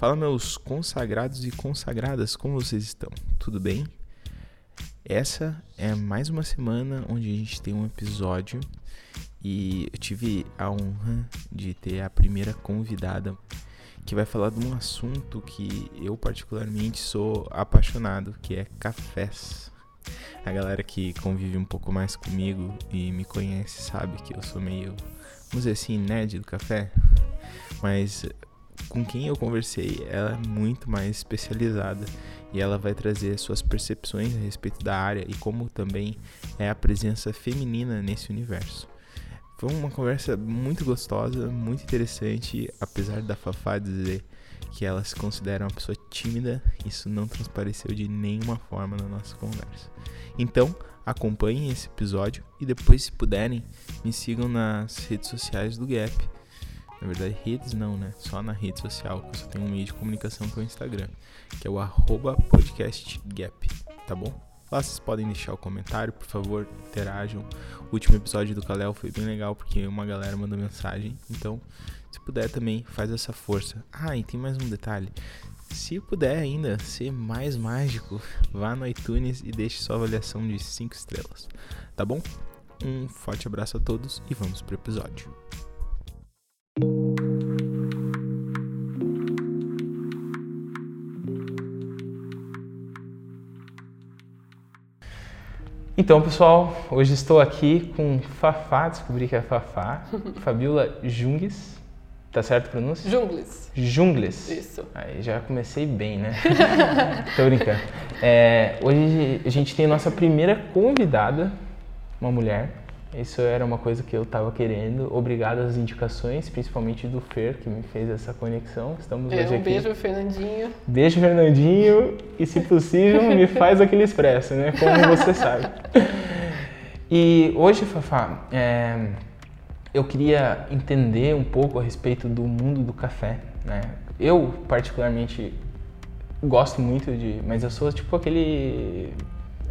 Fala, meus consagrados e consagradas, como vocês estão? Tudo bem? Essa é mais uma semana onde a gente tem um episódio e eu tive a honra de ter a primeira convidada que vai falar de um assunto que eu particularmente sou apaixonado, que é cafés. A galera que convive um pouco mais comigo e me conhece sabe que eu sou meio, vamos dizer assim, nerd do café. Mas com quem eu conversei, ela é muito mais especializada e ela vai trazer suas percepções a respeito da área e como também é a presença feminina nesse universo. Foi uma conversa muito gostosa, muito interessante, apesar da Fafá dizer que ela se considera uma pessoa tímida, isso não transpareceu de nenhuma forma na nossa conversa. Então, acompanhem esse episódio e depois, se puderem, me sigam nas redes sociais do Gap na verdade, redes não, né? Só na rede social, que eu só tenho um meio de comunicação que é o Instagram, que é o podcastgap, tá bom? Lá vocês podem deixar o comentário, por favor, interajam. O último episódio do Kalel foi bem legal porque uma galera mandou mensagem. Então, se puder também, faz essa força. Ah, e tem mais um detalhe. Se puder ainda ser mais mágico, vá no iTunes e deixe sua avaliação de 5 estrelas, tá bom? Um forte abraço a todos e vamos pro episódio. Então, pessoal, hoje estou aqui com Fafá, descobri que é Fafá, Fabiola Jungues, tá certo a pronúncia? Jungles. Jungles. Isso. Aí já comecei bem, né? Tô brincando. É, hoje a gente tem a nossa primeira convidada, uma mulher, isso era uma coisa que eu estava querendo. Obrigado às indicações, principalmente do Fer, que me fez essa conexão. Estamos é, hoje um aqui. beijo, Fernandinho. Beijo, Fernandinho. E, se possível, me faz aquele expresso, né? Como você sabe. E hoje, Fafá, é, eu queria entender um pouco a respeito do mundo do café, né? Eu, particularmente, gosto muito de... Mas eu sou tipo aquele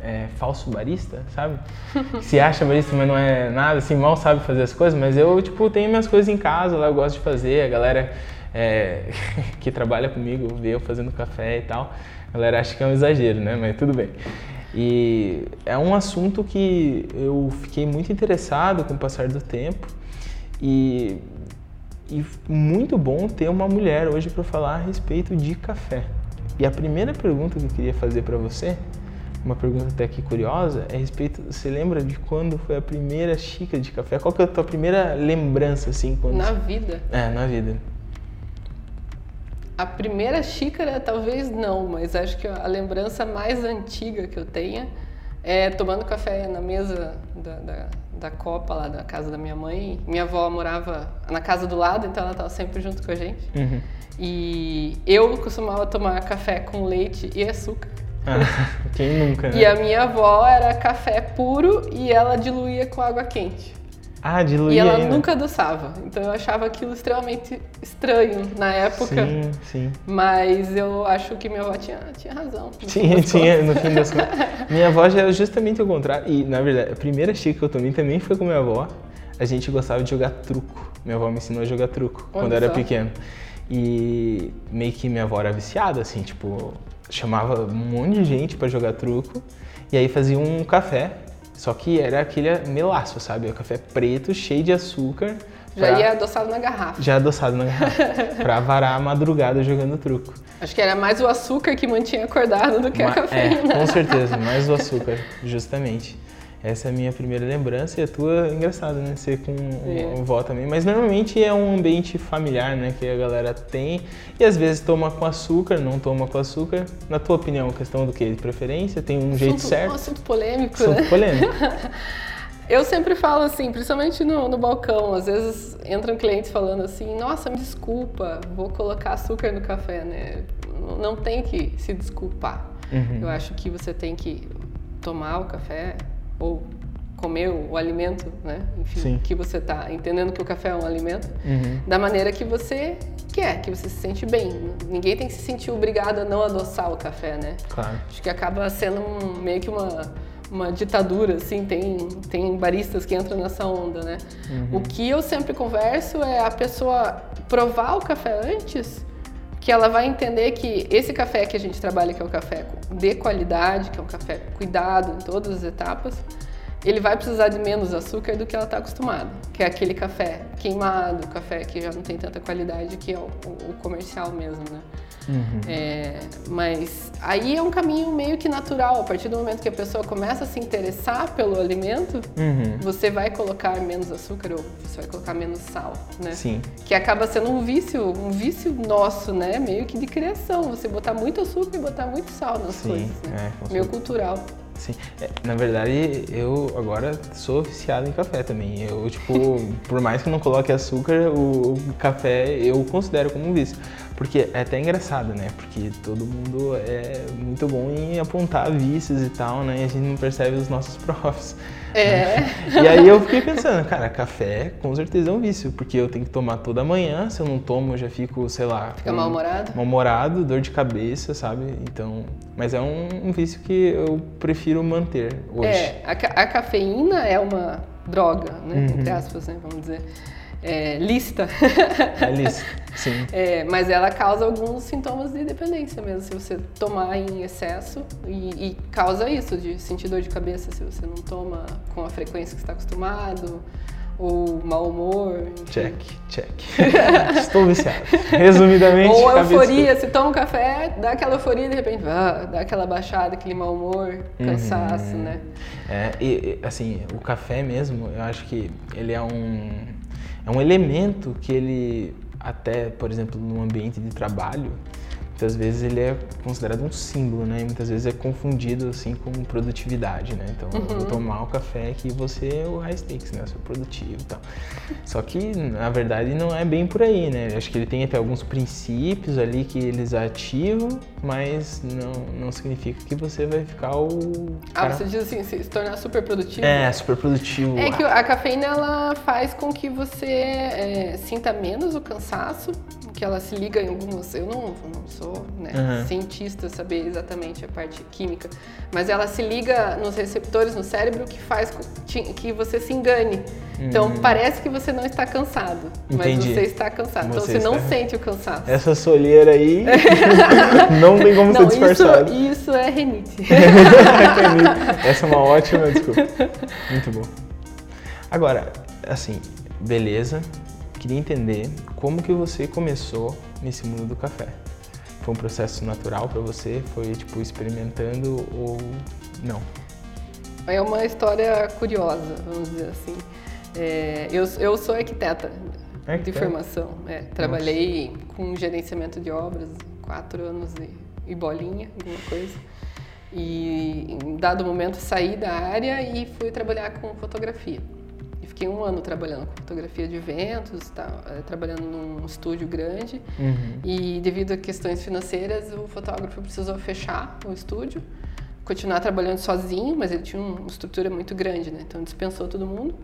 é, falso barista, sabe? Se acha barista, mas não é nada, assim, mal sabe fazer as coisas, mas eu, tipo, tenho minhas coisas em casa, lá eu gosto de fazer, a galera é, que trabalha comigo vê eu fazendo café e tal, a galera acha que é um exagero, né? Mas tudo bem. E é um assunto que eu fiquei muito interessado com o passar do tempo e, e muito bom ter uma mulher hoje para falar a respeito de café. E a primeira pergunta que eu queria fazer para você uma pergunta até aqui curiosa é a respeito, você lembra de quando foi a primeira xícara de café? Qual que é a tua primeira lembrança assim quando Na vida? É, na vida. A primeira xícara talvez não, mas acho que a lembrança mais antiga que eu tenha é tomando café na mesa da, da, da copa lá da casa da minha mãe. Minha avó morava na casa do lado, então ela estava sempre junto com a gente. Uhum. E eu costumava tomar café com leite e açúcar. Ah, quem nunca, né? E a minha avó era café puro e ela diluía com água quente. Ah, diluía E ela ainda. nunca adoçava. Então eu achava aquilo extremamente estranho na época. Sim, sim. Mas eu acho que minha avó tinha, tinha razão. Tinha, tinha, contas. no fim das contas. Minha avó já era justamente o contrário. E, na verdade, a primeira xícara que eu tomei também foi com minha avó. A gente gostava de jogar truco. Minha avó me ensinou a jogar truco Olha quando eu era só. pequeno. E meio que minha avó era viciada, assim, tipo, chamava um monte de gente pra jogar truco. E aí fazia um café. Só que era aquele melaço, sabe? O café preto, cheio de açúcar. Já pra- ia adoçado na garrafa. Já adoçado na garrafa. pra varar a madrugada jogando truco. Acho que era mais o açúcar que mantinha acordado do que a Ma- cafeína. É, com certeza, mais o açúcar, justamente. Essa é a minha primeira lembrança e a tua, engraçado, né? Ser com É. avó também. Mas normalmente é um ambiente familiar, né? Que a galera tem. E às vezes toma com açúcar, não toma com açúcar. Na tua opinião, questão do que? De preferência? Tem um jeito assunto, certo? Um assunto polêmico, Assunto né? polêmico. Eu sempre falo assim, principalmente no, no balcão, às vezes entram clientes falando assim, nossa, me desculpa, vou colocar açúcar no café, né? Não- Não tem que se desculpar. Uhum. Eu acho que você tem que tomar o café ou comer o, alimento, né? Enfim, Sim. que você tá entendendo que o café é um alimento, Uhum. da maneira que você quer, que você se sente bem. Ninguém tem que se sentir obrigado a não adoçar o café, né? Claro. Acho que acaba sendo um- meio que uma, uma ditadura, assim, tem, tem baristas que entram nessa onda, né? O que eu sempre converso é a pessoa provar o café antes que ela vai entender que esse café que a gente trabalha, que é o café de qualidade, que é um café cuidado em todas as etapas, ele vai precisar de menos açúcar do que ela está acostumada, que é aquele café queimado, café que já não tem tanta qualidade, que é o, o comercial mesmo, né? Uhum. É, mas aí é um caminho meio que natural. A partir do momento que a pessoa começa a se interessar pelo alimento, uhum. você vai colocar menos açúcar ou você vai colocar menos sal, né? Sim. Que acaba sendo um vício, um vício nosso, né? Meio que de criação. Você botar muito açúcar e botar muito sal nas Sim, coisas, né? É, meio cultural. Sim. É, na verdade, eu agora sou viciado em café também. Eu, tipo, por mais que não coloque açúcar, o café eu considero como um vício. Porque é até engraçado, né? Porque todo mundo é muito bom em apontar vícios e tal, né? E a gente não percebe os nossos profs. É. E aí eu fiquei pensando, cara, café com certeza é um vício, porque eu tenho que tomar toda manhã, se eu não tomo eu já fico, sei lá... Fica mal-humorado? Mal-humorado, dor de cabeça, sabe? Então... Mas é um, um vício que eu prefiro manter hoje. É, a, a cafeína é uma droga, né? Uhum. Entre aspas, né? Vamos dizer é, lista. É lista, sim. É, mas ela causa alguns sintomas de dependência mesmo, se você tomar em excesso e, e, causa isso, de sentir dor de cabeça se você não toma com a frequência que está acostumado, ou mau humor. Check, check. Estou viciado. Resumidamente. Ou euforia, se toma um café, dá aquela euforia e de repente ah, dá aquela baixada, aquele mau humor, cansaço, uhum. né? É, e assim, o café mesmo, eu acho que ele é um é um elemento que ele, até, por exemplo, no ambiente de trabalho, muitas vezes ele é considerado um símbolo, né? E muitas vezes é confundido assim com produtividade, né? Então, uhum. vou tomar o café que você é o high stakes, né? Eu sou produtivo e tal. Só que, na verdade, não é bem por aí, né? Eu acho que ele tem até alguns princípios ali que eles ativam, mas não, não significa que você vai ficar o... Ah, cara... você diz assim, se tornar super produtivo? É, super produtivo. É que a cafeína, ela faz com que você é, sinta menos o cansaço, que ela se liga em algumas. Eu não, não sou né, uhum. cientista saber exatamente a parte química, mas ela se liga nos receptores no cérebro que faz que você se engane. Então uhum. parece que você não está cansado, Entendi. mas você está cansado. Você então você não sente o cansaço. Essa solheira aí não tem como não, ser disfarçada. Isso, isso é renite. Essa é uma ótima desculpa. Muito bom. Agora, assim, beleza queria entender como que você começou nesse mundo do café. Foi um processo natural para você? Foi tipo experimentando ou não? É uma história curiosa, vamos dizer assim. É, eu, eu sou arquiteta é de formação. É, trabalhei com gerenciamento de obras quatro anos e, e bolinha, alguma coisa. E em dado momento saí da área e fui trabalhar com fotografia fiquei um ano trabalhando com fotografia de eventos, tá, é, trabalhando num estúdio grande. Uhum. E devido a questões financeiras, o fotógrafo precisou fechar o estúdio, continuar trabalhando sozinho, mas ele tinha uma estrutura muito grande, né? Então dispensou todo mundo.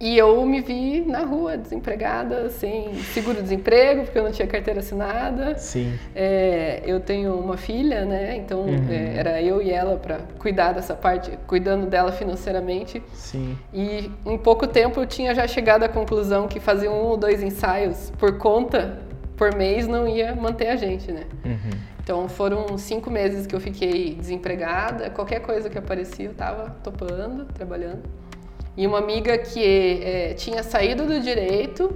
E eu me vi na rua, desempregada, sem seguro-desemprego, porque eu não tinha carteira assinada. Sim. É, eu tenho uma filha, né? Então uhum. é, era eu e ela para cuidar dessa parte, cuidando dela financeiramente. Sim. E em pouco tempo eu tinha já chegado à conclusão que fazer um ou dois ensaios por conta, por mês, não ia manter a gente, né? Uhum. Então foram cinco meses que eu fiquei desempregada. Qualquer coisa que aparecia eu estava topando, trabalhando. E uma amiga que é, tinha saído do direito,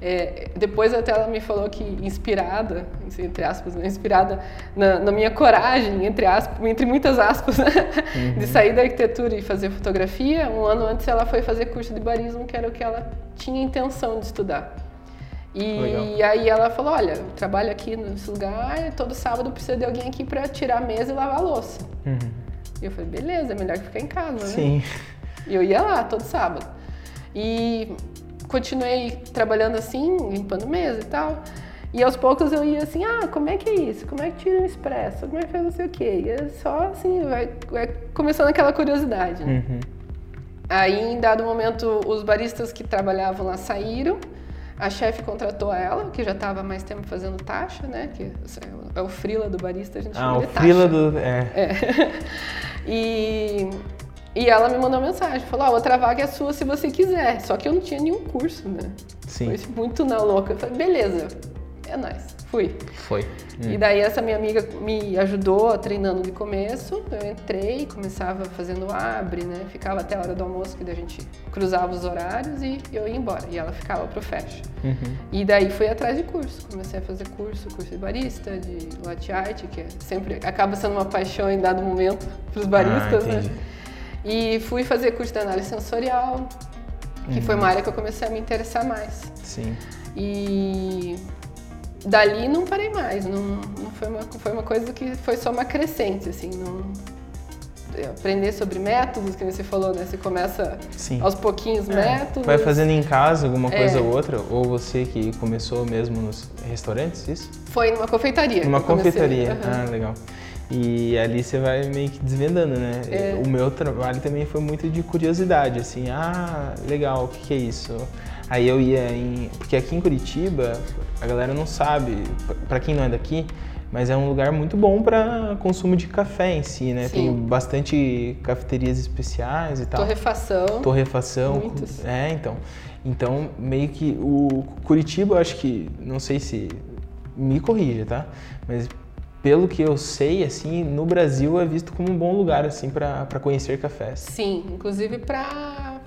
é, depois até ela me falou que inspirada, entre aspas, né, inspirada na, na, minha coragem, entre aspas, entre muitas aspas, né, uhum. de sair da arquitetura e fazer fotografia, um ano antes ela foi fazer curso de barismo, que era o que ela tinha intenção de estudar. E Legal. aí ela falou, olha, trabalho aqui nesse lugar, todo sábado precisa de alguém aqui para tirar a mesa e lavar a louça. Uhum. E eu falei, beleza, é melhor que ficar em casa, né? Sim. E eu ia lá todo sábado. E continuei trabalhando assim, limpando mesa e tal. E aos poucos eu ia assim, ah, como é que é isso? Como é que tira um expresso? Como é que faz não sei o quê? E é só assim, vai, vai começando aquela curiosidade, né? Uhum. Aí, em dado momento, os baristas que trabalhavam lá saíram. A chefe contratou ela, que já estava mais tempo fazendo taxa, né? Que é o frila do barista, a gente ah, chama de taxa. Ah, o frila do... É. é. e e ela me mandou uma mensagem, falou, a outra vaga é sua se você quiser. Só que eu não tinha nenhum curso, né? Sim. Foi muito na louca. Eu falei, beleza. é nóis. Fui. Foi. Hum. E daí essa minha amiga me ajudou treinando de começo. Eu entrei, começava fazendo abre, né? Ficava até a hora do almoço, que daí a gente cruzava os horários e eu ia embora. E ela ficava pro fecha. Uhum. E daí fui atrás de curso. Comecei a fazer curso, curso de barista, de latte art, que é sempre acaba sendo uma paixão em dado momento pros baristas, ah, né? E fui fazer curso de análise sensorial, que foi uma área que eu comecei a me interessar mais. Sim. E dali não parei mais, não, não foi, uma, foi uma coisa que foi só uma crescente, assim, não, aprender sobre métodos, que você falou, né? Você começa Sim. aos pouquinhos É, métodos. Vai fazendo em casa alguma coisa É. ou outra, ou você que começou mesmo nos restaurantes, isso? Foi numa confeitaria. Numa confeitaria. Aham. Ah, legal. E ali você vai meio que desvendando, né? É. O meu trabalho também foi muito de curiosidade, assim, ah, legal, o que, que é isso? Aí eu ia em. Porque aqui em Curitiba, a galera não sabe, p- pra quem não é daqui, mas é um lugar muito bom para consumo de café em si, né? Sim. Tem bastante cafeterias especiais e tal. Torrefação. Torrefação. Muitos. É, então. Então, meio que o Curitiba, eu acho que, não sei se me corrija, tá? Mas pelo que eu sei, assim, no Brasil é visto como um bom lugar, assim, para conhecer cafés. Sim, inclusive para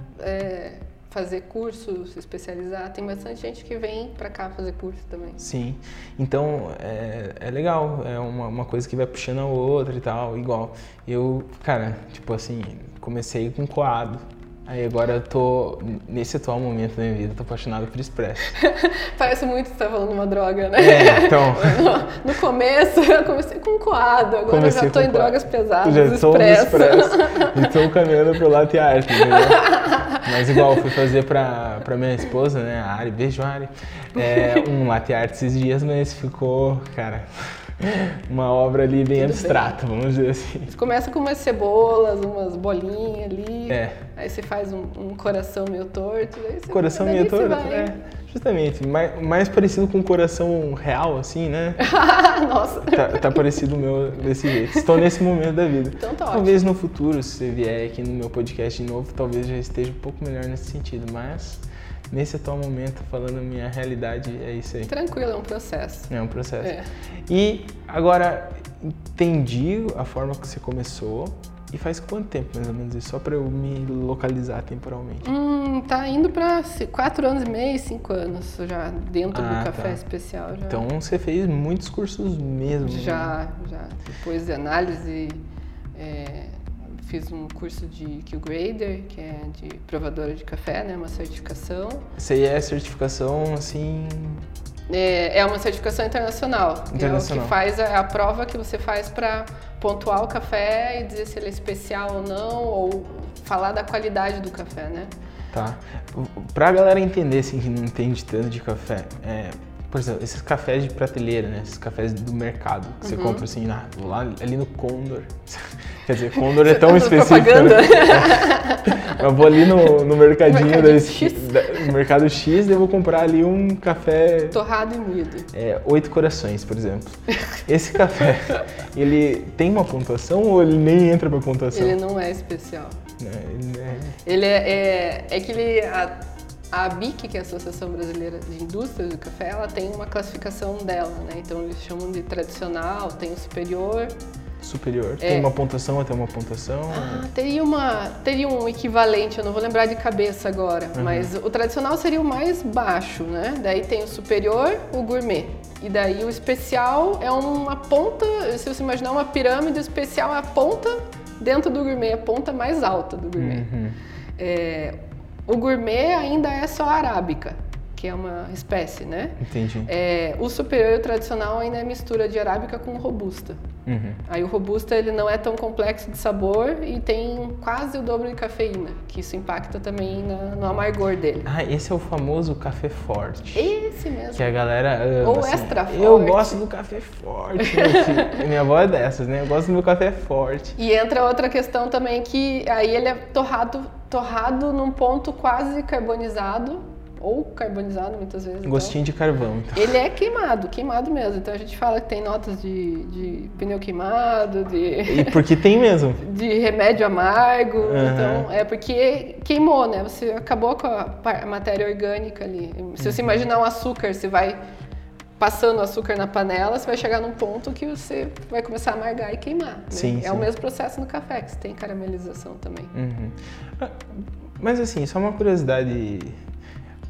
fazer curso, se especializar. Tem bastante gente que vem para cá fazer curso também. Sim. Então, é, é legal. É uma, uma coisa que vai puxando a outra e tal. Igual, eu, cara, tipo assim, comecei com coado. Aí agora eu tô, nesse atual momento da minha vida, eu tô apaixonado por expresso. Parece muito que você tá falando uma droga, né? É, então... No, no começo eu comecei com coado, agora eu Comecei já tô em coado. drogas pesadas, Já estou no expresso. expresso. E estou caminhando pro latte art, entendeu? Mas igual, eu fui fazer pra, pra minha esposa, né, a Ari, beijo Ari, é, um latte art esses dias, mas ficou, cara, uma obra ali bem Tudo abstrata, vamos dizer assim. Você começa com umas cebolas, umas bolinhas ali. É. Aí você faz um, um coração meio torto. Coração meio torto, vai. é, justamente, mais, mais parecido com um coração real, assim, né? Nossa. Tá, tá parecido o meu desse jeito. Estou nesse momento da vida. Então tá Talvez no futuro, se você vier aqui no meu podcast de novo, talvez já esteja um pouco melhor nesse sentido. Mas nesse atual momento, falando a minha realidade, é isso aí. Tranquilo, é um processo. É um processo. É. E agora, entendi a forma que você começou. E faz quanto tempo, mais ou menos, isso? Só para eu me localizar temporalmente. Hum, tá indo ci- quatro anos e meio, cinco anos já dentro Ah, do café tá. especial. Já. Então você fez muitos cursos mesmo. né? Já, já. Depois de análise, é, fiz um curso de Q-Grader, que é de provadora de café, né? Uma certificação. Isso aí é certificação, assim... É, é uma certificação internacional. É o Internacional. que faz a, a prova que você faz para pontuar o café e dizer se ele é especial ou não, ou falar da qualidade do café, né? Tá. Pra galera entender, assim, que não entende tanto de café, é, por exemplo, esses cafés de prateleira, né? Esses cafés do mercado, que você Uhum. compra assim, na, lá ali no Condor. Quer dizer, Condor é tão tá específico. né? Eu vou ali no, no mercadinho da, X. da- no mercado X e eu vou comprar ali um café Torrado e moído. é, Oito Corações, por exemplo. Esse café, ele tem uma pontuação ou ele nem entra pra pontuação? Ele não é especial. Né, ele é- Ele é, é, é que ele, a, a ABIC, que é a Associação Brasileira de Indústrias do Café, ela tem uma classificação dela, né? Então eles chamam de tradicional, tem o superior. superior. É. Tem uma pontuação até uma pontuação? Ah, teria, uma, teria um equivalente, eu não vou lembrar de cabeça agora, mas o tradicional seria o mais baixo, né? Daí tem o superior, o gourmet. E daí o especial é uma ponta, se você imaginar uma pirâmide, o especial é a ponta dentro do gourmet, a ponta mais alta do gourmet. Uhum. É, o gourmet ainda é só arábica, que é uma espécie, né? Entendi. É, o superior e o tradicional ainda é mistura de arábica com robusta. Uhum. Aí o robusta ele não é tão complexo de sabor e tem quase o dobro de cafeína, que isso impacta também na- no amargor dele. Ah, esse é o famoso café forte. Esse mesmo. Que a galera ama, Ou assim, extra Eu forte. gosto do café forte. Minha avó é dessas, né? Eu gosto do meu café forte. E entra outra questão também que aí ele é torrado, torrado num ponto quase carbonizado, ou carbonizado muitas vezes. então. Gostinho de carvão, então. Ele é queimado, queimado mesmo. Então a gente fala que tem notas de, de pneu queimado, de, E porque tem mesmo. de remédio amargo. Aham. Então é porque queimou, né? Você acabou com a matéria orgânica ali. Se Uhum. você imaginar um açúcar, você vai passando açúcar na panela, você vai chegar num ponto que você vai começar a amargar e queimar. Né? Sim, é sim. o mesmo processo no café, que você tem caramelização também. Uhum. Ah, Mas assim, só uma curiosidade.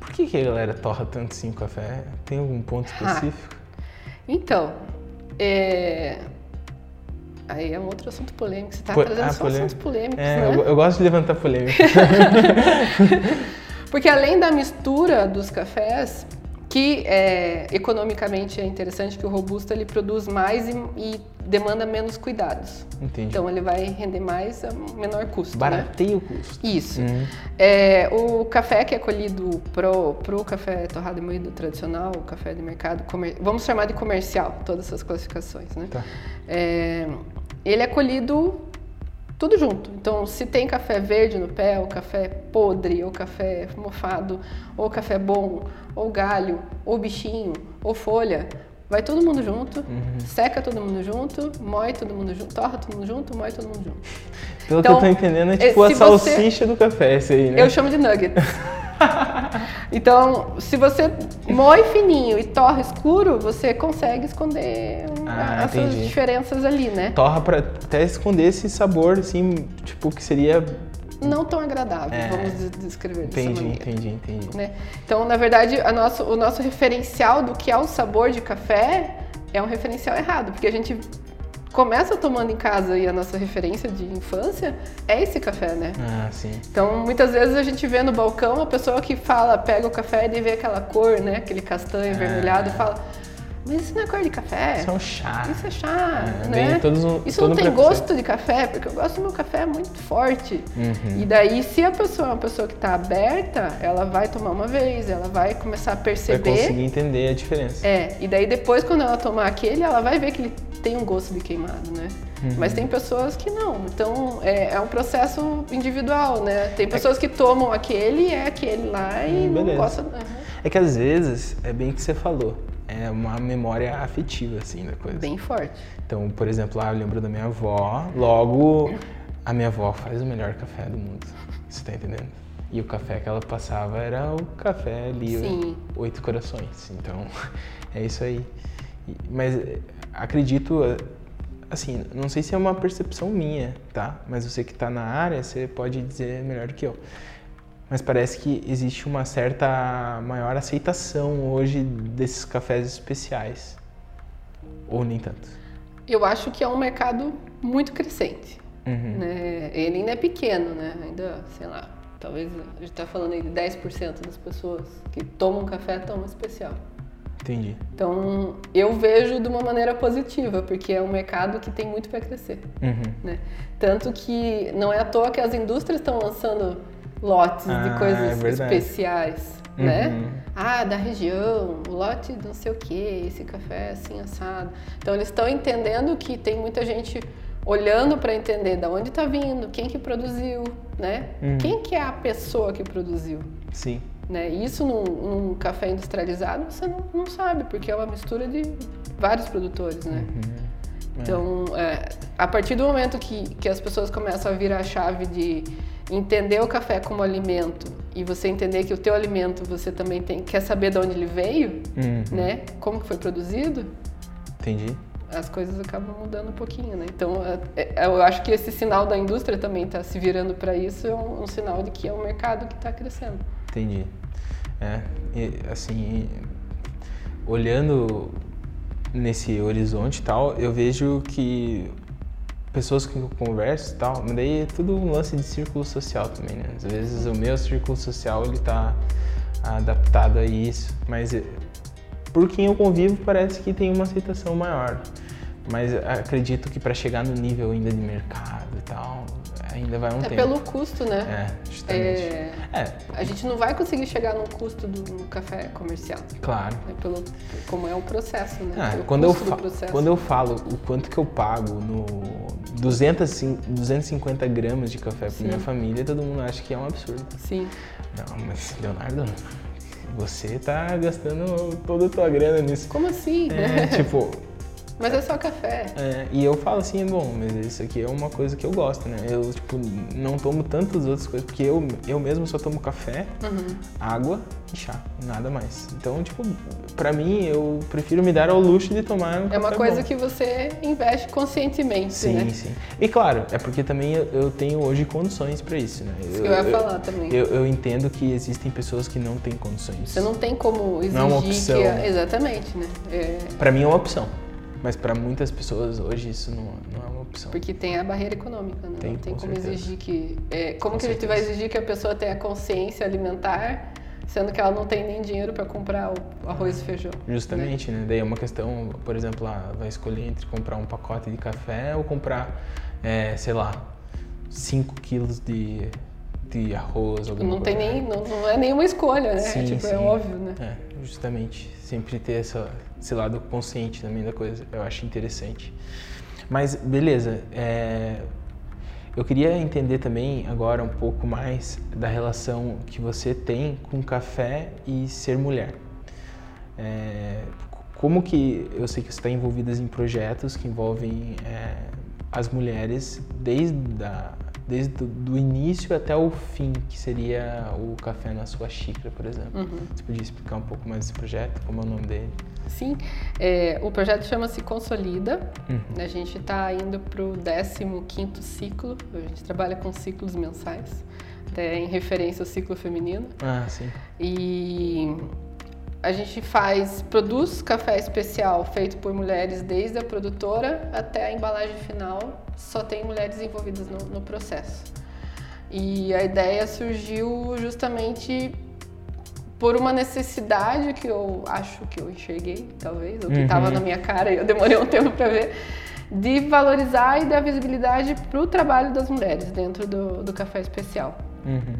Por que, que a galera torra tanto assim o café? Tem algum ponto Ah. específico? Então, é... aí é um outro assunto polêmico. Você está Po- trazendo ah, só polêmico. assuntos polêmicos, É, né? eu, eu gosto de levantar polêmica. Porque além da mistura dos cafés, que é, economicamente é interessante que o robusto ele produz mais e, e demanda menos cuidados. Entendi. Então ele vai render mais a menor custo. Né? Barateia o custo. Isso. Uhum. É, o café que é colhido pro, pro café torrado e moído tradicional, o café de mercado, comer- vamos chamar de comercial, todas essas classificações, né? Tá. É, ele é colhido tudo junto. Então, se tem café verde no pé, ou café podre, ou café mofado, ou café bom, ou galho, ou bichinho, ou folha, vai todo mundo junto, Uhum. seca todo mundo junto, moe todo mundo junto, torra todo mundo junto, moe todo mundo junto. Pelo Então, que eu tô entendendo, é eh, tipo a se você- salsicha do café, esse aí, né? Eu chamo de nugget. então, se você moe fininho e torra escuro, você consegue esconder Ah, essas entendi. diferenças ali, né? Torra pra até esconder esse sabor, assim, tipo, que seria. Não tão agradável, É. vamos des- descrever dessa Entendi, maneira. entendi, entendi. né? Então, na verdade, nosso, o nosso referencial do que é o sabor de café é um referencial errado, porque a gente começa tomando em casa e a nossa referência de infância é esse café, né? Ah, sim. Então, muitas vezes a gente vê no balcão a pessoa que fala, pega o café e vê aquela cor, né? Aquele castanho avermelhado e fala, mas isso não é cor de café. Isso é um chá. Isso é chá, É, né? todos um- Isso todo não tem gosto de café, porque eu gosto do meu café muito forte. Uhum. E daí, se a pessoa é uma pessoa que está aberta, ela vai tomar uma vez, ela vai começar a Vai perceber. conseguir entender a diferença. É, e daí depois quando ela tomar aquele, ela vai ver que ele tem um gosto de queimado, né? Uhum. Mas tem pessoas que não. Então é, é um processo individual, né? Tem pessoas que tomam aquele, é aquele lá e Hum, não gostam. Uhum. É que às vezes, é bem o que você falou, é uma memória afetiva, assim, da coisa. Bem forte. Então, por exemplo, lá eu lembro da minha avó, logo a minha avó faz o melhor café do mundo. Você tá entendendo? E o café que ela passava era o café ali, Sim. oito corações. Então, é isso aí. Mas acredito, assim, não sei se é uma percepção minha, tá? Mas você que tá na área, você pode dizer melhor do que eu. Mas parece que existe uma certa maior aceitação hoje desses cafés especiais. Ou nem tanto. Eu acho que é um mercado muito crescente. Uhum. Né? Ele ainda é pequeno, né? Ainda, sei lá, talvez a gente tá falando aí de 10% das pessoas que tomam café tão especial. Entendi. Então, eu vejo de uma maneira positiva, porque é um mercado que tem muito para crescer, Uhum. né? Tanto que não é à toa que as indústrias estão lançando lotes Ah, de é coisas verdade. especiais, né? Uhum. Ah, da região, o lote não sei o que, esse café assim assado. Então, eles estão entendendo que tem muita gente olhando para entender da onde está vindo, quem que produziu, né? Uhum. Quem que é a pessoa que produziu. Sim. Né? Isso num, num café industrializado você não, não sabe, porque é uma mistura de vários produtores, né? Então, é, a partir do momento que, que as pessoas começam a virar a chave de entender o café como alimento e você entender que o teu alimento você também tem quer saber de onde ele veio, Uhum. né? Como que foi produzido, Entendi. as coisas acabam mudando um pouquinho, né? Então, é, é, eu acho que esse sinal da indústria também está se virando para isso, é um, um sinal de que é um mercado que está crescendo. Entendi. É, e, assim, olhando nesse horizonte e tal, eu vejo que pessoas que eu converso e tal, mas daí é tudo um lance de círculo social também, né? Às vezes o meu círculo social ele tá adaptado a isso, mas eh, por quem eu convivo parece que tem uma aceitação maior. Mas acredito que para chegar no nível ainda de mercado e tal, ainda vai um É tempo. pelo custo, né? É, justamente. É, É, a gente não vai conseguir chegar no custo do café comercial. claro. É pelo, como é o processo, né? Ah, quando, eu quando eu falo o quanto que eu pago no 200, cin- 250 gramas de café para minha família, todo mundo acha que é um absurdo. Sim. Não, mas Leonardo, você tá gastando toda a tua grana nisso. Como assim? É, tipo, Mas é só café. É, e eu falo assim, bom, mas isso aqui é uma coisa que eu gosto, né? Eu, tipo, não tomo tantas outras coisas, porque eu, eu mesmo só tomo café, Uhum. água e chá, nada mais. Então, tipo, pra mim, eu prefiro me dar ao luxo de tomar um É uma coisa bom. que você investe conscientemente, Sim, né? sim. E claro, é porque também eu, eu tenho hoje condições pra isso, né? Isso que eu ia falar também. Eu, eu entendo que existem pessoas que não têm condições. Você não tem como exigir Não é uma opção. Exatamente, né? É, Pra mim é uma opção, mas pra muitas pessoas hoje isso não, não é uma opção. Porque tem a barreira econômica, né? Tem, não tem com como certeza. exigir que. é, como Com que a gente certeza. vai exigir que a pessoa tenha consciência alimentar, sendo que ela não tem nem dinheiro para comprar o arroz e feijão? Justamente, né? Daí é uma questão, por exemplo, ah, vai escolher entre comprar um pacote de café ou comprar, é, sei lá, 5 quilos de, de arroz, alguma Não tem coisa. nem. Não, não é nenhuma escolha, né? Sim, tipo, sim. é óbvio, né? É, justamente. Sempre ter essa, esse lado consciente também da coisa. Eu acho interessante. Mas, beleza. é, eu queria entender também agora um pouco mais da relação que você tem com café e ser mulher. É, como que eu sei que você está envolvida em projetos que envolvem é, as mulheres desde a, desde do, do início até o fim, que seria o café na sua xícara, por exemplo. Uhum. Você podia explicar um pouco mais desse projeto? Como é o nome dele? Sim, é, o projeto chama-se Consolida. Uhum. A gente está indo para o 15 ciclo. A gente trabalha com ciclos mensais, até em referência ao ciclo feminino. Ah, sim. E a gente faz, produz café especial feito por mulheres desde a produtora até a embalagem final. Só tem mulheres envolvidas no, no processo. E a ideia surgiu justamente por uma necessidade que eu acho que eu enxerguei, talvez, ou que estava Uhum. na minha cara e eu demorei um tempo para ver, de valorizar e dar visibilidade para o trabalho das mulheres dentro do, do café especial. Uhum.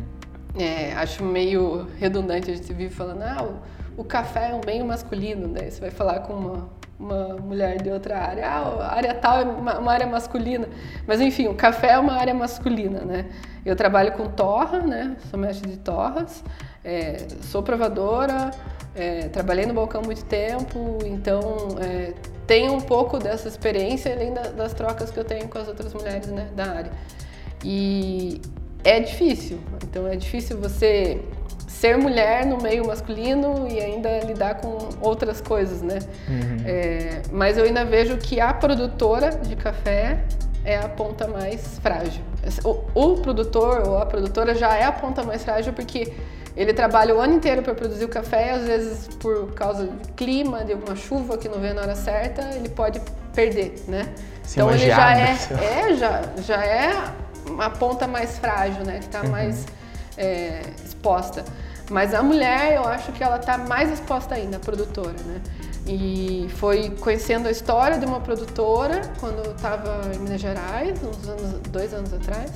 É, acho meio redundante a gente vive falando, ah, o, o café é um bem masculino, daí você vai falar com uma, uma mulher de outra área, ah, a área tal é uma, uma área masculina. Mas enfim, o café é uma área masculina, né? Eu trabalho com torra, né? Sou mestre de torras, é, sou provadora, é, trabalhei no balcão muito tempo, então é, tenho um pouco dessa experiência além da- das trocas que eu tenho com as outras mulheres né, da área. E é difícil, então é difícil você ser mulher no meio masculino e ainda lidar com outras coisas, né? Uhum. É, mas eu ainda vejo que a produtora de café é a ponta mais frágil. O, o produtor ou a produtora já é a ponta mais frágil porque ele trabalha o ano inteiro para produzir o café, e às vezes por causa de clima, de uma chuva que não vem na hora certa, ele pode perder, né? Então ele já geada, é, é já, já é a ponta mais frágil, né? Que está Uhum. mais é, exposta. Mas a mulher, eu acho que ela está mais exposta ainda, a produtora, né? E foi conhecendo a história de uma produtora quando eu estava em Minas Gerais, uns anos, dois anos atrás,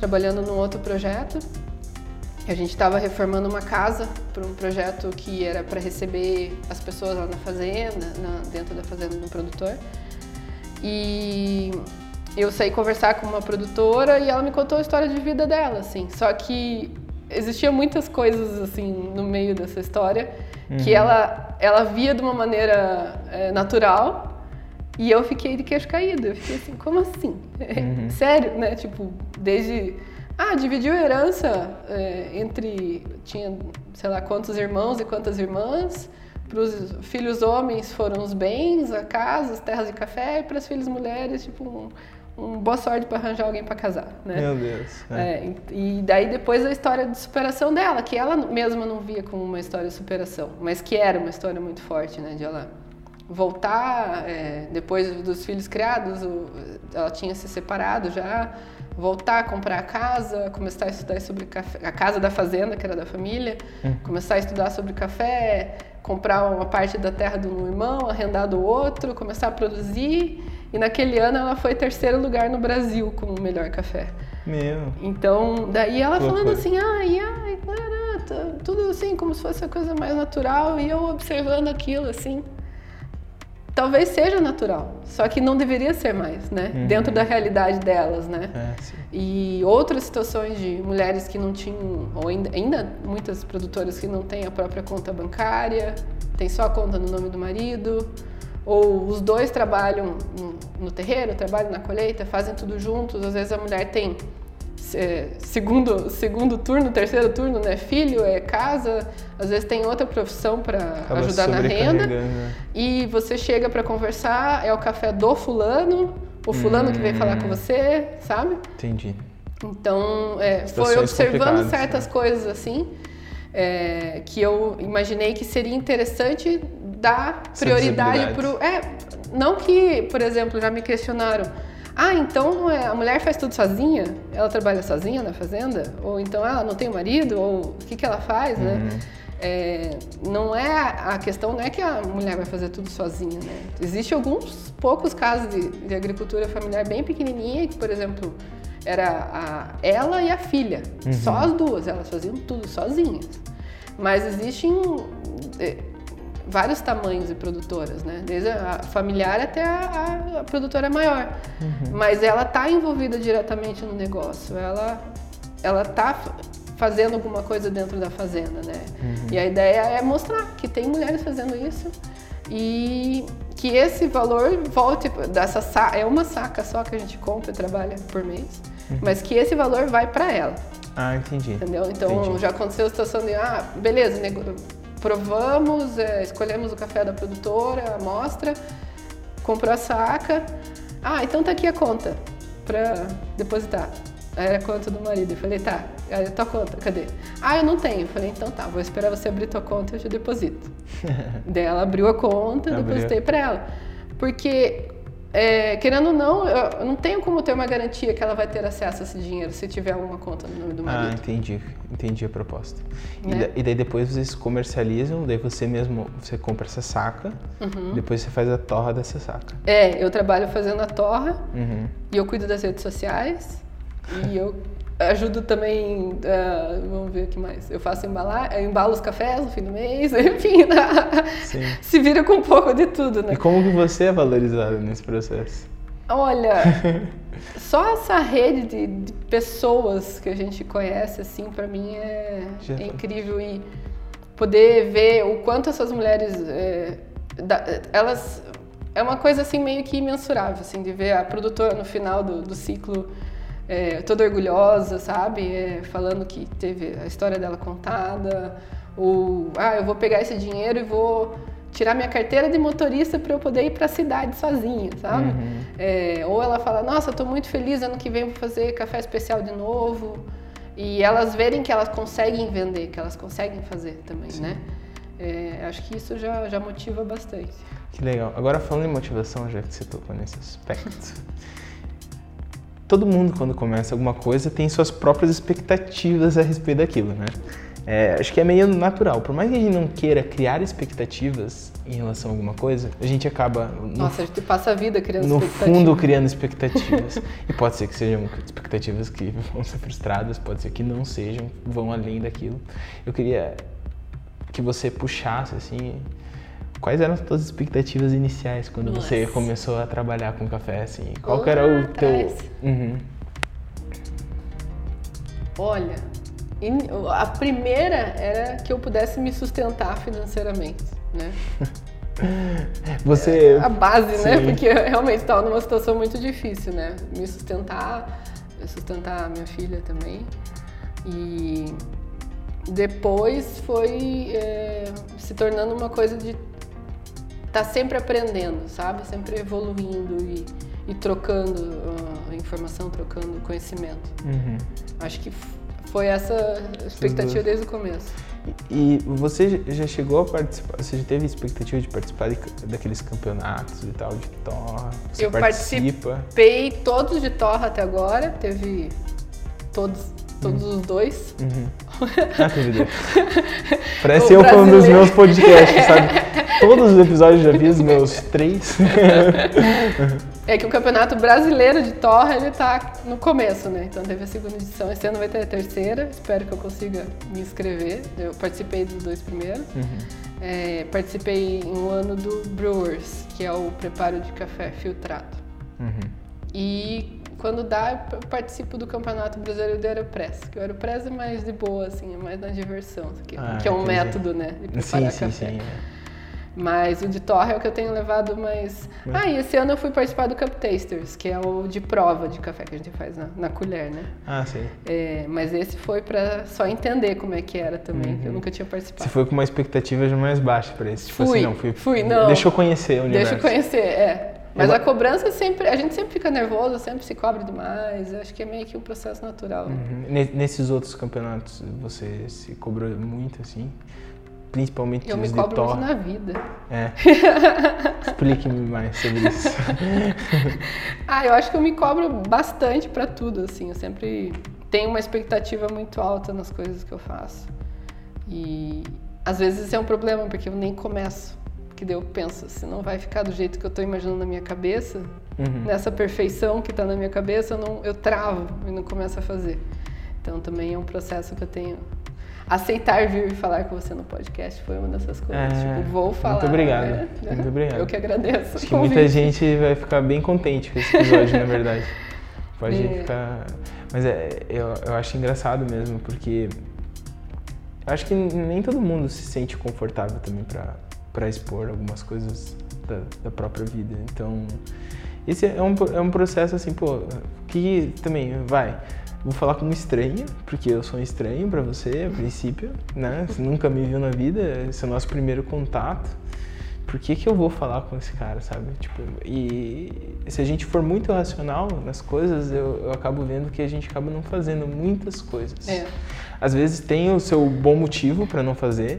trabalhando num outro projeto. A gente estava reformando uma casa para um projeto que era para receber as pessoas lá na fazenda, na- dentro da fazenda do produtor. E eu saí conversar com uma produtora e ela me contou a história de vida dela, assim. Só que existia muitas coisas assim no meio dessa história que Uhum. ela ela via de uma maneira é, natural e eu fiquei de queixo caído. Eu fiquei assim, como assim? Uhum. Sério, né? Tipo, desde ah, dividiu a herança é, entre tinha sei lá quantos irmãos e quantas irmãs. Para os filhos homens foram os bens, a casa, as terras de café, e para as filhas mulheres, tipo, um, um boa sorte para arranjar alguém para casar, né? Meu Deus. É. É, e daí depois a história de superação dela, que ela mesma não via como uma história de superação, mas que era uma história muito forte, né? De ela voltar, é, depois dos filhos criados, o- ela tinha se separado já, voltar a comprar a casa, começar a estudar sobre café, a casa da fazenda, que era da família, começar a estudar sobre café, comprar uma parte da terra de um irmão, arrendar do outro, começar a produzir, e naquele ano ela foi terceiro lugar no Brasil como o melhor café. Meu. Então, daí ela falando assim, ai, ai, tará, tá, tudo assim, como se fosse a coisa mais natural, e eu observando aquilo, assim. Talvez seja natural, só que não deveria ser mais, né? Uhum. Dentro da realidade delas, né? É. E outras situações de mulheres que não tinham, ou ainda, ainda muitas produtoras que não têm a própria conta bancária, tem só a conta no nome do marido, ou os dois trabalham no, terreiro, trabalham na colheita, fazem tudo juntos. Às vezes a mulher tem é, segundo, segundo turno, terceiro turno, né? Filho, é casa, às vezes tem outra profissão para ajudar na renda. E você chega para conversar, é o café do fulano, o fulano hum. que vem falar com hum. você, sabe? Entendi. Então, é, foi observando certas né? coisas assim é, que eu imaginei que seria interessante dar prioridade para É, não que, por exemplo, já me questionaram. Ah, então é, a mulher faz tudo sozinha? Ela trabalha sozinha na fazenda? Ou então ela não tem marido? Ou o que, que ela faz, né? uhum. né? É, não é a questão não é que a mulher vai fazer tudo sozinha, né? Existem alguns poucos casos de, de agricultura familiar bem pequenininha que, por exemplo, era a, ela e a filha, uhum. só as duas, elas faziam tudo sozinhas. Mas existem é, vários tamanhos de produtoras, né? Desde a familiar até a, a produtora maior. Uhum. Mas ela está envolvida diretamente no negócio. Ela ela está fazendo alguma coisa dentro da fazenda, né? Uhum. E a ideia é mostrar que tem mulheres fazendo isso e que esse valor volte dessa saca, é uma saca só que a gente compra e trabalha por mês, uhum. mas que esse valor vai para ela. Ah, entendi. Entendeu? Então entendi. já aconteceu a situação de, ah, beleza, provamos, é, escolhemos o café da produtora, a amostra, comprou a saca. Ah, então tá aqui a conta para depositar. Aí era a conta do marido. Eu falei, tá, aí a tua conta, cadê? Ah, eu não tenho. Eu falei, então tá, vou esperar você abrir tua conta e eu te deposito. Daí ela abriu a conta, e depositei para ela. Porque é, querendo ou não, eu não tenho como ter uma garantia que ela vai ter acesso a esse dinheiro se tiver alguma conta no nome do marido. Ah, entendi. Entendi a proposta. Né? E, daí depois vocês comercializam, daí você mesmo, você compra essa saca, uhum. depois você faz a torra dessa saca. É, eu trabalho fazendo a torra uhum. e eu cuido das redes sociais e eu ajudo também, uh, vamos ver o que mais. Eu faço embalar, eu embalo os cafés no fim do mês, enfim, né? se vira com um pouco de tudo, né? E como que você é valorizada nesse processo? Olha, só essa rede de, de, pessoas que a gente conhece, assim, para mim é, é, incrível e poder ver o quanto essas mulheres, é, da, elas é uma coisa assim meio que imensurável, assim, de ver a produtora no final do, do ciclo é, toda orgulhosa, sabe? É, falando que teve a história dela contada, ou ah, eu vou pegar esse dinheiro e vou tirar minha carteira de motorista para eu poder ir para a cidade sozinha, sabe? Uhum. É, ou ela fala, nossa, estou muito feliz, ano que vem vou fazer café especial de novo. E elas verem que elas conseguem vender, que elas conseguem fazer também, Sim. né? É, acho que isso já, já motiva bastante. Que legal. Agora falando em motivação, já que você tocou nesse aspecto, todo mundo, quando começa alguma coisa, tem suas próprias expectativas a respeito daquilo, né? É, acho que é meio natural. Por mais que a gente não queira criar expectativas em relação a alguma coisa, a gente acaba. No, Nossa, a gente passa a vida criando no expectativas. No fundo, criando expectativas. e pode ser que sejam expectativas que vão ser frustradas, pode ser que não sejam, vão além daquilo. Eu queria que você puxasse, assim, Quais eram as tuas expectativas iniciais quando Nossa. você começou a trabalhar com café? Assim? Qual que era o teu. Uhum. Olha, a primeira era que eu pudesse me sustentar financeiramente, né? Você. É a base, né? Sim. né? Porque eu realmente estava numa situação muito difícil, né? Me sustentar, sustentar a minha filha também. E depois foi é, se tornando uma coisa de tá sempre aprendendo, sabe? Sempre evoluindo e, e trocando uh, informação, trocando conhecimento. Uhum. Acho que foi essa expectativa desde o começo. E, e você já chegou a participar, você já teve expectativa de participar de, daqueles campeonatos e tal, de torra? Você Eu participa? participei todos de torra até agora, teve todos todos uhum. os dois. Uhum. Ah, Parece eu falando dos meus podcasts, sabe? Todos os episódios já vi, os meus três. É que o Campeonato Brasileiro de Torre ele tá no começo, né? Então teve a segunda edição, esse ano vai ter a terceira. Espero que eu consiga me inscrever. Eu participei dos dois primeiros. Uhum. É, participei em um ano do Brewers, que é o preparo de café filtrado. Uhum. E quando dá, eu participo do Campeonato Brasileiro do Aeropress. Que o Aeropress é mais de boa, assim, é mais na diversão, que, ah, que é um método, né, de preparar sim, café. Sim, sim, é. Mas o de torre é o que eu tenho levado mais. Ah, e esse ano eu fui participar do Cup Tasters, que é o de prova de café que a gente faz na, na colher, né? Ah, sim. É, mas esse foi pra só entender como é que era também, que eu Uhum. nunca tinha participado. Você foi com uma expectativa mais baixa pra esse. Tipo Fui, assim, não, fui. fui, não. Deixa eu conhecer o universo. Deixa eu conhecer, é. Mas Eu- a cobrança sempre, a gente sempre fica nervoso, sempre se cobra demais. Eu acho que é meio que um processo natural. Uhum. Ne- Nesses outros campeonatos, você se cobrou muito, assim? Principalmente Eu me os de cobro muito na vida. É. Explique-me mais sobre isso. Ah, eu acho que eu me cobro bastante pra tudo, assim. Eu sempre tenho uma expectativa muito alta nas coisas que eu faço. E às vezes isso é um problema, porque eu nem começo. Daí eu penso, se não vai ficar do jeito que eu tô imaginando na minha cabeça, Uhum. nessa perfeição que tá na minha cabeça, eu, não, eu travo e não começo a fazer. Então também é um processo que eu tenho. Aceitar vir e falar com você no podcast foi uma dessas coisas. É, tipo, vou falar. muito obrigado, né? muito obrigado. Eu que agradeço. Acho que muita gente vai ficar bem contente com esse episódio, na verdade. Pode É. ficar. Mas é, eu, eu acho engraçado mesmo, porque acho que nem todo mundo se sente confortável também pra, pra expor algumas coisas da, da própria vida. Então, esse é um, é um processo assim, pô, que também vai. Vou falar como estranha, porque eu sou um estranho pra você, a princípio, né? Você nunca me viu na vida, esse é o nosso primeiro contato por que, que eu vou falar com esse cara, sabe? Tipo, e se a gente for muito racional nas coisas, eu, eu acabo vendo que a gente acaba não fazendo muitas coisas. É. Às vezes tem o seu bom motivo para não fazer.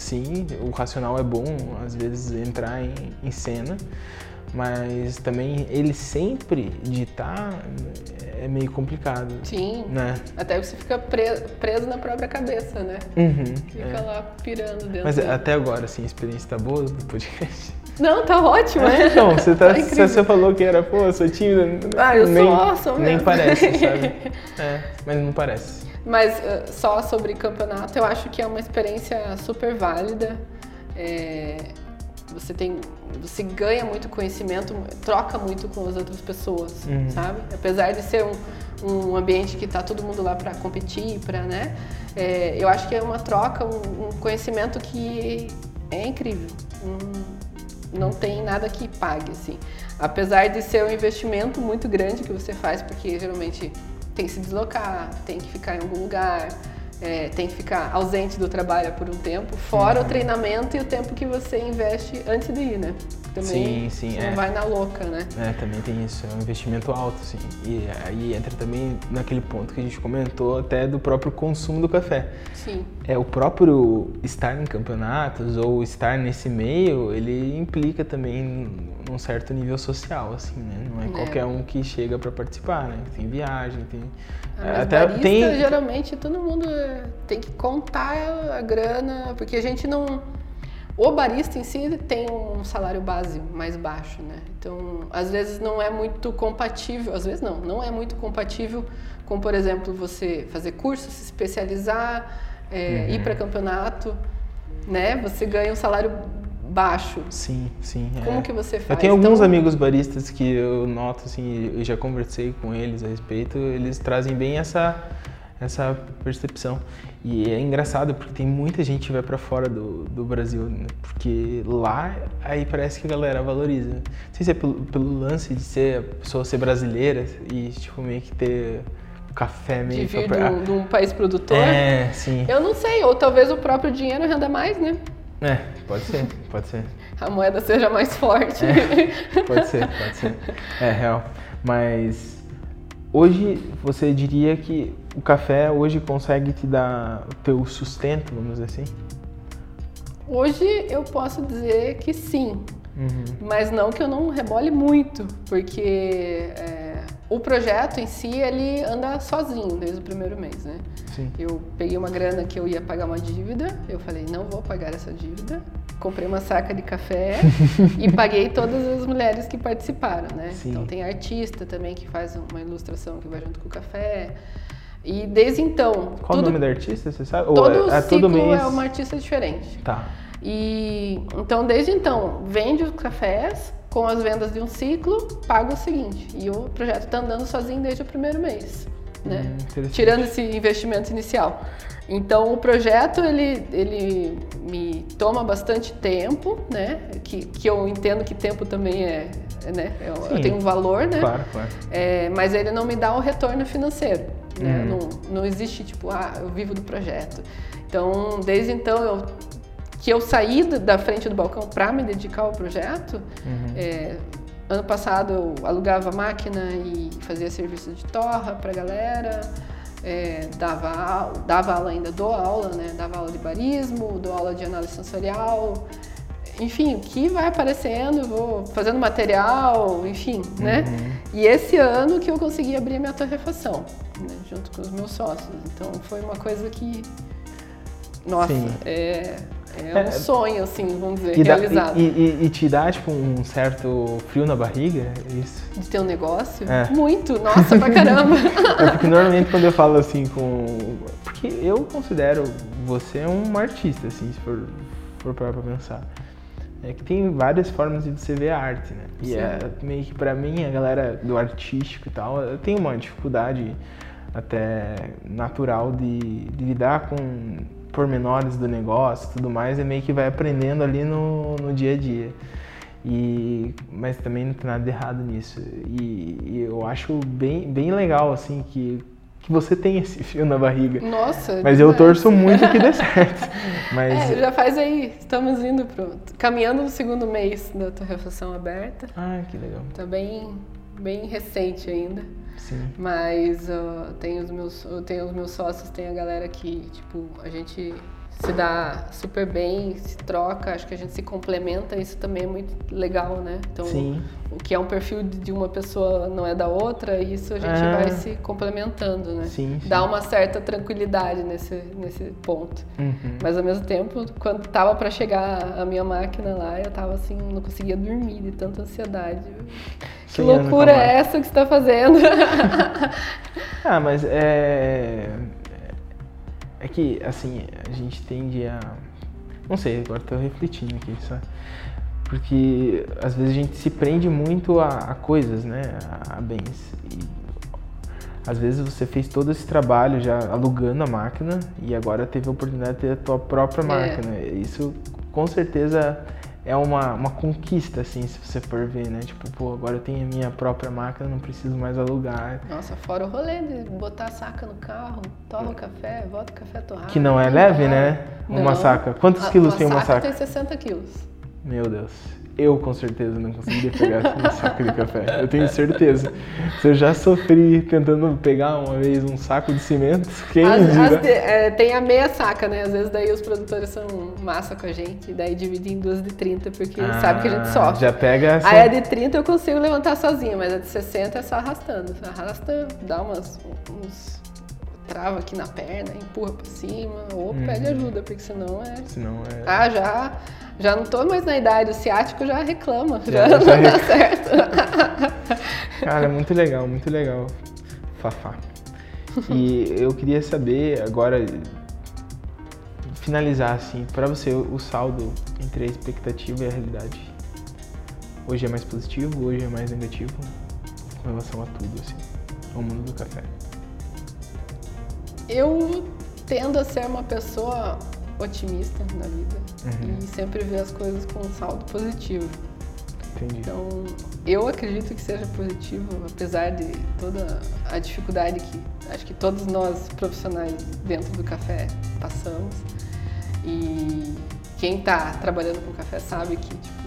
Sim, o racional é bom, às vezes entrar em, em cena, mas também ele sempre ditar é meio complicado, Sim. né? Até você fica preso, preso na própria cabeça, né? Uhum, Fica é. lá pirando dentro. Mas dele. até agora, assim, a experiência tá boa do podcast? Não, tá ótimo. É, então, você, tá, Tá você falou que era, pô, eu sou tímida. Ah, eu nem, sou, sou Nem mesmo. parece, sabe? É, mas não parece. Mas uh, só sobre campeonato, eu acho que é uma experiência super válida. É, você tem, você ganha muito conhecimento, troca muito com as outras pessoas, Uhum. sabe? Apesar de ser um, um ambiente que tá todo mundo lá para competir, para, né? É, eu acho que é uma troca, um, um conhecimento que é incrível. Não, não tem nada que pague, assim. Apesar de ser um investimento muito grande que você faz, porque geralmente tem que se deslocar, tem que ficar em algum lugar, é, tem que ficar ausente do trabalho por um tempo, fora o treinamento e o tempo que você investe antes de ir, né? Também Sim, sim, é. não vai na louca, né? É, também tem isso, é um investimento alto, sim. E aí entra também naquele ponto que a gente comentou até do próprio consumo do café. Sim. É, o próprio estar em campeonatos ou estar nesse meio, ele implica também num certo nível social, assim, né? Não é, É. qualquer um que chega para participar, né? Tem viagem, tem... Ah, Mas até barista, tem... geralmente, todo mundo é, tem que contar a grana, porque a gente não... O barista em si tem um salário base mais baixo, né? Então, às vezes não é muito compatível, às vezes não, não é muito compatível com, por exemplo, você fazer curso, se especializar, é, Uhum. ir para campeonato, né? Você ganha um salário baixo. Sim, sim. é. Como que você faz? Eu tenho alguns Então, amigos baristas que eu noto, assim, eu já conversei com eles a respeito, eles trazem bem essa, essa percepção. E é engraçado porque tem muita gente que vai pra fora do, do Brasil, né? Porque lá, aí parece que a galera valoriza. Não sei se é pelo, pelo lance de ser a pessoa ser brasileira e, tipo, meio que ter café meio De vir pra- de um, de um país produtor. É, sim. Eu não sei, ou talvez o próprio dinheiro renda mais, né? É, pode ser, pode ser. A moeda seja mais forte. É. Pode ser, pode ser. É real. Mas hoje você diria que o café hoje consegue te dar o teu sustento, vamos dizer assim? Hoje eu posso dizer que sim, Uhum. mas não que eu não rebole muito, porque é, o projeto em si ele anda sozinho desde o primeiro mês, né? Sim. Eu peguei uma grana que eu ia pagar uma dívida, eu falei, não vou pagar essa dívida. Comprei uma saca de café e paguei todas as mulheres que participaram, né? Sim. Então tem artista também que faz uma ilustração que vai junto com o café. E desde então, Qual tudo, o nome da artista, você sabe? Ou todo é, é ciclo todo mês? é uma artista diferente. Tá. E então desde então, vende os cafés, com as vendas de um ciclo, paga o seguinte. E o projeto está andando sozinho desde o primeiro mês. Né? Hum, Tirando esse investimento inicial. Então o projeto ele, ele me toma bastante tempo, né? Que, que eu entendo que tempo também é, né? Eu, eu tenho um valor, né? Claro, claro. É, mas ele não me dá o retorno financeiro. Né? Uhum. Não, não existe tipo, ah, eu vivo do projeto. Então, desde então eu que eu saí da frente do balcão para me dedicar ao projeto, Uhum. é, ano passado eu alugava máquina e fazia serviço de torra para galera, é, dava, dava aula ainda, dou aula, né? Dava aula de barismo, dou aula de análise sensorial, enfim, o que vai aparecendo, vou fazendo material, enfim, né? Uhum. E esse ano que eu consegui abrir a minha torrefação, né, junto com os meus sócios. Então foi uma coisa que, nossa, Sim. é, é um É, sonho, assim, vamos dizer, E, dá- realizado. e, e- e te dá, tipo, um certo frio na barriga? É Isso. De ter um negócio? É. Muito, nossa, pra caramba. É porque normalmente quando eu falo assim com. Porque eu considero você um artista, assim, se for, for parar pra pensar. É que tem várias formas de você ver a arte, né? E é meio que pra mim, a galera do artístico e tal, eu tenho uma dificuldade até natural de, de lidar com pormenores do negócio e tudo mais, é meio que vai aprendendo ali no, no dia a dia. E, mas também não tem nada de errado nisso. E, e eu acho bem, bem legal, assim, que, que você tem esse fio na barriga. Nossa. Mas eu torço muito que dê certo. Mas. É, já faz aí, estamos indo pro. caminhando no segundo mês da torrefação aberta. Ah, que legal. Tá bem, bem recente ainda. Sim. Mas ó, tem os meus, eu tenho os meus sócios, tem a galera que, tipo, a gente se dá super bem, se troca, acho que a gente se complementa, isso também é muito legal, né? Então, Sim. o que é um perfil de uma pessoa não é da outra, isso a gente É. vai se complementando, né? Sim, sim. Dá uma certa tranquilidade nesse, nesse ponto. Uhum. Mas ao mesmo tempo, quando tava para chegar a minha máquina lá, eu tava assim, não conseguia dormir de tanta ansiedade. Que loucura é essa que você tá fazendo? Ah, mas é. É que, assim, a gente tende a. Não sei, agora tô refletindo aqui, sabe? Porque às vezes a gente se prende muito a, a coisas, né? A, a bens. E às vezes você fez todo esse trabalho já alugando a máquina e agora teve a oportunidade de ter a tua própria É. máquina. Isso com certeza é uma, uma conquista, assim, se você for ver, né? Tipo, pô, agora eu tenho a minha própria máquina, não preciso mais alugar. Nossa, fora o rolê de botar a saca no carro, torra o café, volta o café torrado. Que não é leve, né? Uma Não. saca. Quantos A- quilos tem uma saca? tem 60 quilos. Meu Deus. Eu com certeza não conseguiria pegar uma saca de café. Eu tenho certeza. Se eu já sofri tentando pegar uma vez um saco de cimento, quem As- as de- é, tem a meia saca, né? Às vezes daí os produtores são massa com a gente, e daí dividem em duas de 30, porque sabe que a gente Ah, sofre. Já pega essa. Aí a de 30 eu consigo levantar sozinha, mas a de 60 é só arrastando. Arrasta, dá umas, uns. trava aqui na perna, empurra pra cima, ou Uhum. pede ajuda, porque senão é. Senão é. Ah, já, já não tô mais na idade, o ciático já reclama, Já- já, já não dá rec- certo. Cara, muito legal, muito legal. Fafá. E eu queria saber agora finalizar assim, pra você o saldo entre a expectativa e a realidade. Hoje é mais positivo, hoje é mais negativo com relação a tudo assim, ao mundo do café. Eu tendo a ser uma pessoa otimista na vida Uhum. e sempre ver as coisas com um saldo positivo. Entendi. Então, eu acredito que seja positivo, apesar de toda a dificuldade que acho que todos nós profissionais dentro do café passamos. E quem está trabalhando com café sabe que, tipo,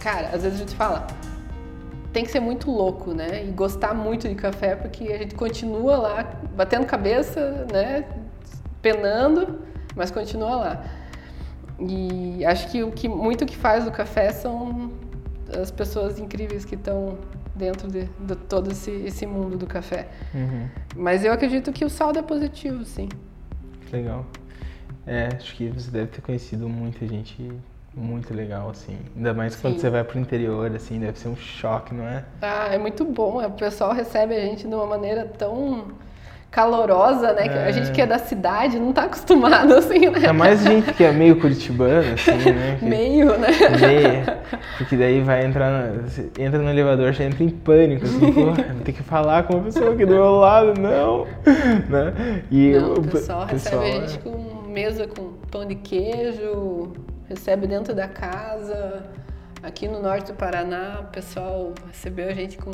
cara, às vezes a gente fala, tem que ser muito louco, né? E gostar muito de café, porque a gente continua lá batendo cabeça, né? Penando, mas continua lá. E acho que o que muito que faz o café são as pessoas incríveis que estão dentro de, de todo esse, esse mundo do café. Uhum. Mas eu acredito que o saldo é positivo, sim. Legal. É, acho que você deve ter conhecido muita gente muito legal, assim. Ainda mais quando Sim. você vai pro interior, assim, deve ser um choque, não é? Ah, é muito bom. O pessoal recebe a gente de uma maneira tão calorosa, né? É. A gente que é da cidade não tá acostumado, assim, né? Ainda mais gente que é meio curitibano, assim, né? Que, meio, né? Meio. Porque daí vai entrar, no, entra no elevador, já entra em pânico, assim, pô, tem que falar com uma pessoa aqui do meu lado, não, né? E não, o pessoal, pessoal recebe a gente com mesa com pão de queijo, recebe dentro da casa. Aqui no norte do Paraná, o pessoal recebeu a gente com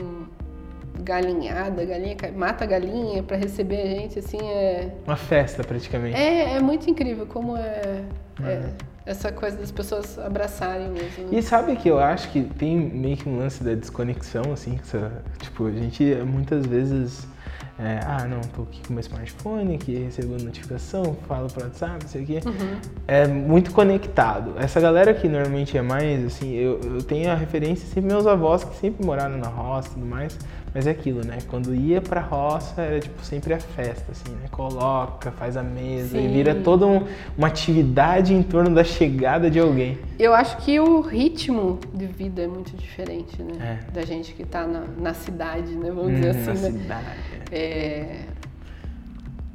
galinhada, galinha, mata a galinha para receber a gente, assim, é... Uma festa, praticamente. É, é muito incrível como é, é. é essa coisa das pessoas abraçarem mesmo. Né? E sabe que eu acho que tem meio que um lance da desconexão, assim, que, tipo, a gente muitas vezes é, ah, não, tô aqui com meu smartphone, que recebo notificação, falo pro WhatsApp, não sei o quê. Uhum. É muito conectado. Essa galera que normalmente é mais, assim, eu, eu tenho a referência sempre meus avós que sempre moraram na roça e tudo mais, mas é aquilo, né? Quando ia pra roça, era tipo sempre a festa, assim, né? Coloca, faz a mesa Sim. e vira toda um, uma atividade em torno da chegada de alguém. Eu acho que o ritmo de vida é muito diferente, né? É. Da gente que tá na, na cidade, né? Vamos hum, dizer assim. Na né? cidade. É...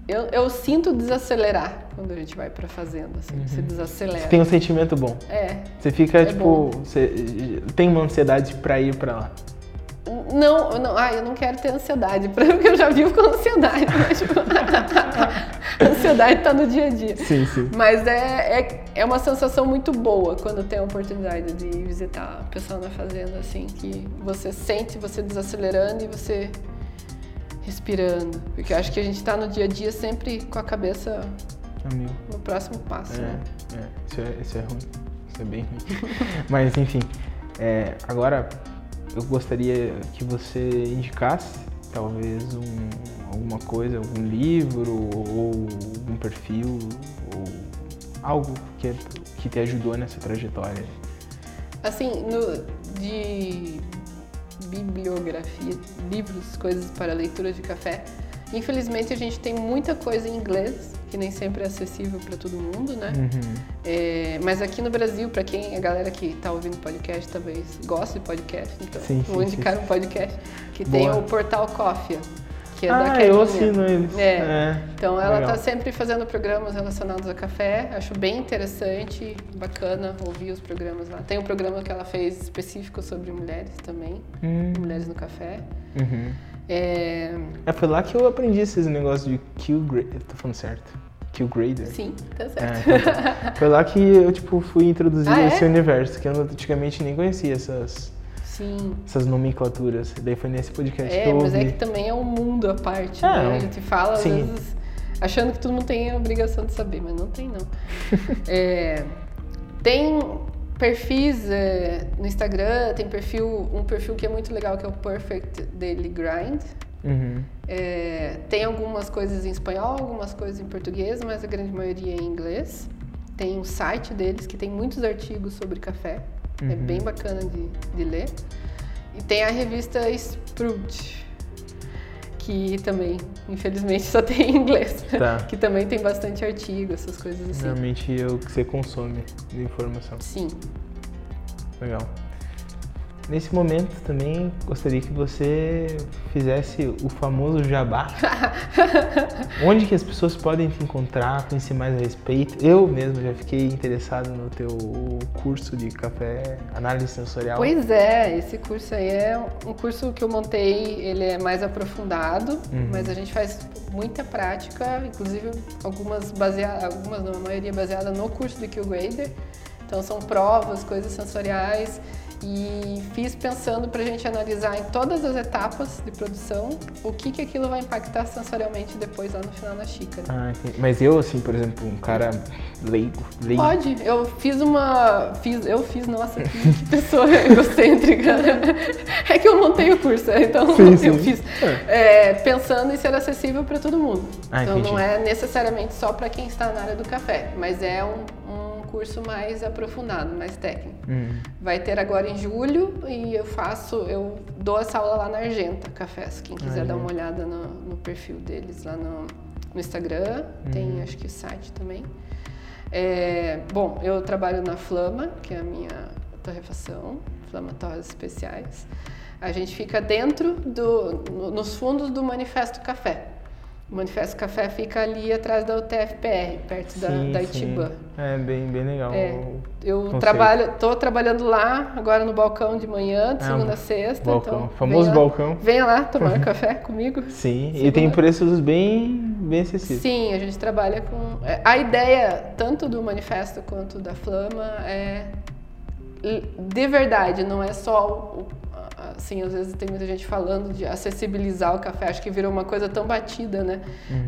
Eu, eu, sinto desacelerar quando a gente vai pra fazenda, assim, uhum. você desacelera. Você tem um sentimento bom. É. Você fica, é tipo, você tem uma ansiedade pra ir pra lá. Não, não, ah, eu não quero ter ansiedade, porque eu já vivo com ansiedade. Mas, tipo, a ansiedade está no dia a dia. Sim, sim. Mas é, é, é uma sensação muito boa quando tem a oportunidade de visitar a pessoa na fazenda, assim, que você sente você desacelerando e você respirando. Porque eu acho que a gente está no dia a dia sempre com a cabeça Amigo. no próximo passo. É, né? é. Isso, é, isso é ruim. Isso é bem ruim. Mas enfim, é, agora eu gostaria que você indicasse talvez um, alguma coisa, algum livro ou um perfil ou algo que, que te ajudou nessa trajetória. Assim, no, de bibliografia, livros, coisas para leitura de café. Infelizmente a gente tem muita coisa em inglês, que nem sempre é acessível para todo mundo, né? Uhum. É, mas aqui no Brasil, para quem a galera que está ouvindo podcast talvez gosta de podcast, então sim, vou sim, indicar sim. um podcast que Boa. tem o Portal Coffee que é ah, da eu assino eles. É. é. Então ela está sempre fazendo programas relacionados a café. Acho bem interessante, bacana ouvir os programas lá. Tem um programa que ela fez específico sobre mulheres também, hum. mulheres no café. Uhum. É... é... foi lá que eu aprendi esses negócios de Q Grader. Tô falando certo. Q Grader. Sim, tá certo. É, foi lá que eu tipo fui introduzido ah, nesse é? universo, que eu antigamente nem conhecia essas Sim. essas nomenclaturas. Daí foi nesse podcast é, que eu ouvi. mas é que também é um mundo à parte, é, né? A gente fala, às vezes, achando que todo mundo tem a obrigação de saber, mas não tem, não. é, tem perfis é, no Instagram, tem perfil, um perfil que é muito legal, que é o Perfect Daily Grind. Uhum. É, tem algumas coisas em espanhol, algumas coisas em português, mas a grande maioria é em inglês. Tem o site deles, que tem muitos artigos sobre café. É uhum. É bem bacana de, de ler. E tem a revista Sprout, que também, infelizmente, só tem em inglês. Tá. que também tem bastante artigo, essas coisas assim. Realmente é o que você consome de informação. Sim. Legal. Nesse momento também gostaria que você fizesse o famoso jabá. Onde que as pessoas podem te encontrar, conhecer mais a respeito? Eu mesmo já fiquei interessado no teu curso de café, análise sensorial. Pois é, esse curso aí é um curso que eu montei, ele é mais aprofundado, uhum. mas a gente faz muita prática, inclusive algumas baseadas, algumas não, a maioria baseada no curso do Q-Grader. Então são provas, coisas sensoriais e fiz pensando para a gente analisar em todas as etapas de produção o que, que aquilo vai impactar sensorialmente depois lá no final na xícara. Ah, Mas eu, assim, por exemplo, um cara leigo, leigo. Pode, eu fiz uma. Fiz, eu fiz, nossa, que, que pessoa egocêntrica. é que eu montei o curso, então sim, sim. eu fiz. É. É, pensando em ser acessível para todo mundo. Ah, então entendi. não é necessariamente só para quem está na área do café, mas é um, um curso mais aprofundado, mais técnico. Uhum. Vai ter agora em julho e eu faço, eu dou essa aula lá na Argenta Cafés. Quem quiser dar uma olhada no, no, perfil deles lá no, no Instagram, uhum. tem acho que o site também. É, bom, eu trabalho na Flama, que é a minha torrefação, Flama Torres Especiais. A gente fica dentro do, no, nos fundos do Manifesto Café. O Manifesto Café fica ali atrás da UTFPR, perto da, Sim, da sim. Itibã. É bem, bem legal. É, eu conceito. trabalho, tô trabalhando lá agora no balcão de manhã, de Ah, segunda a sexta. balcão, Então, famoso venha- balcão. Venha lá tomar café comigo. Sim, e Segunda- tem preços bem, bem acessíveis. Sim, a gente trabalha com. é, A ideia, tanto do manifesto quanto da Flama, é de verdade, não é só. o- Assim, às vezes tem muita gente falando de acessibilizar o café, acho que virou uma coisa tão batida, né?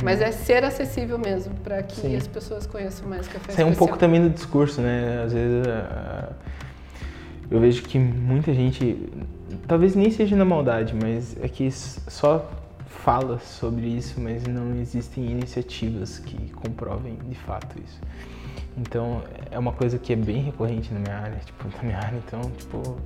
Mas é ser acessível mesmo, para que Uhum. Sim. as pessoas conheçam mais café. Sai um pouco também do discurso, né? Às vezes ah, eu vejo que muita gente, talvez nem seja na maldade, mas é que só fala sobre isso, mas não existem iniciativas que comprovem de fato isso. Então é uma coisa que é bem recorrente na minha área, tipo, na minha área, então, tipo.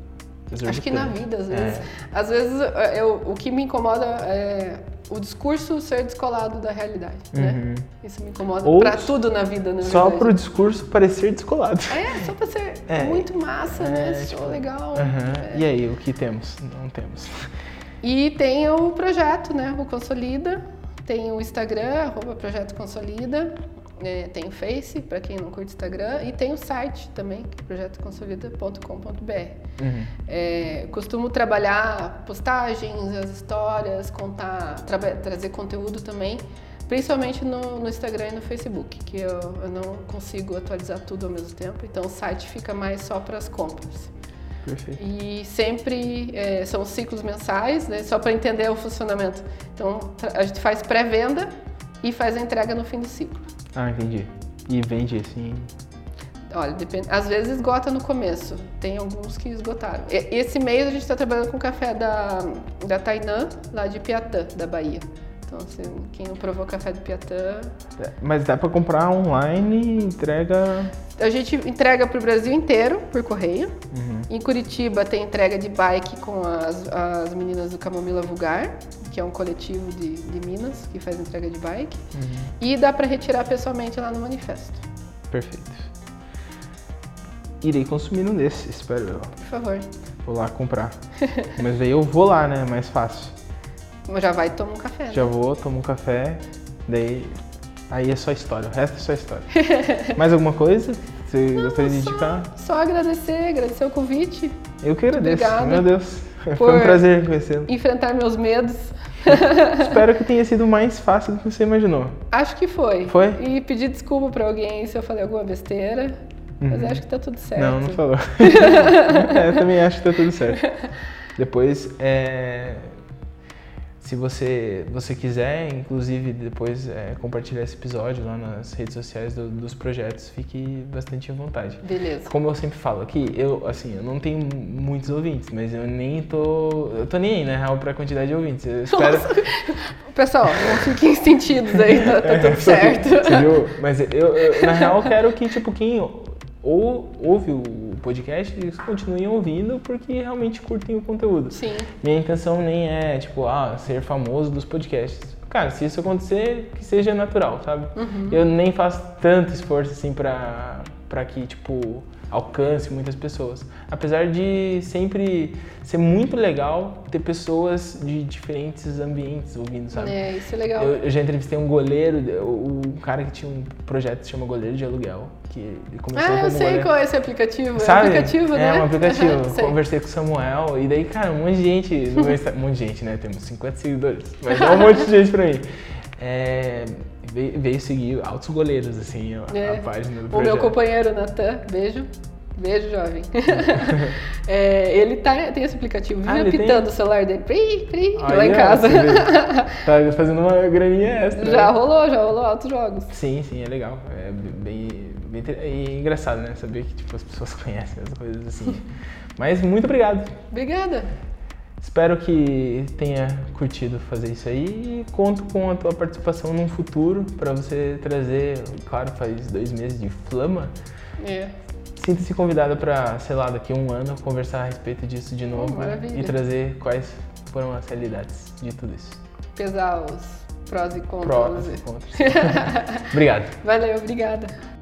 Acho que na vida, às É. vezes. Às vezes, eu, o que me incomoda é o discurso ser descolado da realidade, né? Uhum. Isso me incomoda Ou pra tudo na vida, na Só verdade. pro discurso parecer descolado. É, só pra ser É. muito massa, né? É, Só tipo, legal. Aham. É. E aí, o que temos? Não temos. E tem o projeto, né? O Consolida. Tem o Instagram, arroba Projeto Consolida. É, tem o Face, para quem não curte Instagram. E tem o site também, que é projetoconsolida.com.br. Uhum. É, costumo trabalhar postagens, as histórias, contar, traba- trazer conteúdo também, principalmente no, no Instagram e no Facebook, que eu, eu não consigo atualizar tudo ao mesmo tempo, então o site fica mais só para as compras. Perfeito. E sempre é, são ciclos mensais, né, só para entender o funcionamento. Então tra- a gente faz pré-venda e faz a entrega no fim do ciclo. Ah, entendi. E vende assim. Olha, depende, às vezes esgota no começo, tem alguns que esgotaram. E- Esse mês a gente está trabalhando com café da, da Tainã, lá de Piatã, da Bahia. Então, se quem não provou café do Piatã, É, Mas dá pra comprar online, entrega. A gente entrega para o Brasil inteiro por correio. Uhum. Em Curitiba tem entrega de bike com as, as meninas do Camomila Vulgar, que é um coletivo de, de Minas que faz entrega de bike. Uhum. E dá para retirar pessoalmente lá no manifesto. Perfeito. Irei consumir um desses, espero eu. Por favor. Vou lá comprar. Mas aí eu vou lá, né? Mais fácil. Já vai e toma um café. né? Já vou, tomo um café, daí. Aí é só história, o resto é só história. Mais alguma coisa que você gostaria de indicar? Só agradecer, agradecer o convite, Eu que agradeço, Obrigada meu Deus. Foi um prazer conhecê-lo. enfrentar meus medos. Espero que tenha sido mais fácil do que você imaginou. Acho que foi. Foi? E pedir desculpa pra alguém se eu falei alguma besteira. Mas Uhum. acho que tá tudo certo. Não, não falou. é, eu também acho que tá tudo certo. Depois, é, se você, você quiser, inclusive, depois é, compartilhar esse episódio lá nas redes sociais do- dos projetos, fique bastante à vontade. Beleza. Como eu sempre falo aqui, eu, assim, eu não tenho muitos ouvintes, mas eu nem tô... Eu tô nem aí, na real, pra quantidade de ouvintes. Eu espero... Pessoal, não fiquem sentidos aí, tá, tá tudo certo. Você viu? Mas eu, eu, na real, quero que, tipo, quem ou, ouve o podcast, eles continuem ouvindo porque realmente curtem o conteúdo. Sim, Minha intenção nem é, tipo, ah, ser famoso dos podcasts. Cara, se isso acontecer, que seja natural, sabe? Uhum. Eu nem faço tanto esforço, assim, pra, pra que, tipo, alcance muitas pessoas. Apesar de sempre ser muito legal ter pessoas de diferentes ambientes ouvindo, sabe? é, isso é legal. Eu, eu já entrevistei um goleiro, o, um cara que tinha um projeto que se chama Goleiro de Aluguel, que ele começou ah, eu como sei goleiro. qual é esse aplicativo. Sabe? É um aplicativo, né? É um aplicativo. Sei. Conversei com o Samuel e daí, cara, um monte de gente, um monte de gente, né? Temos 50 seguidores, mas é um monte de gente pra mim. É, veio, veio seguir altos goleiros, assim, a, É. a página do O projeto. meu companheiro, Natan, beijo. Beijo, jovem. É, ele tá, tem esse aplicativo, vive Ah, ele tem? apitando o celular dele, pri, pri, lá em casa. Tá fazendo uma graninha extra. já né? rolou, já rolou altos jogos. Sim, sim, é legal. É bem, bem e engraçado, né? Saber que tipo, as pessoas conhecem as coisas assim. Mas muito obrigado. Obrigada. Espero que tenha curtido fazer isso aí e conto com a tua participação num futuro para você trazer, claro, faz dois meses de flama. É. Sinta-se convidada para, sei lá, daqui a um ano conversar a respeito disso de novo e trazer quais foram as realidades de tudo isso. Pesar os prós e contras. Prós e contras. Obrigado. Valeu, obrigada.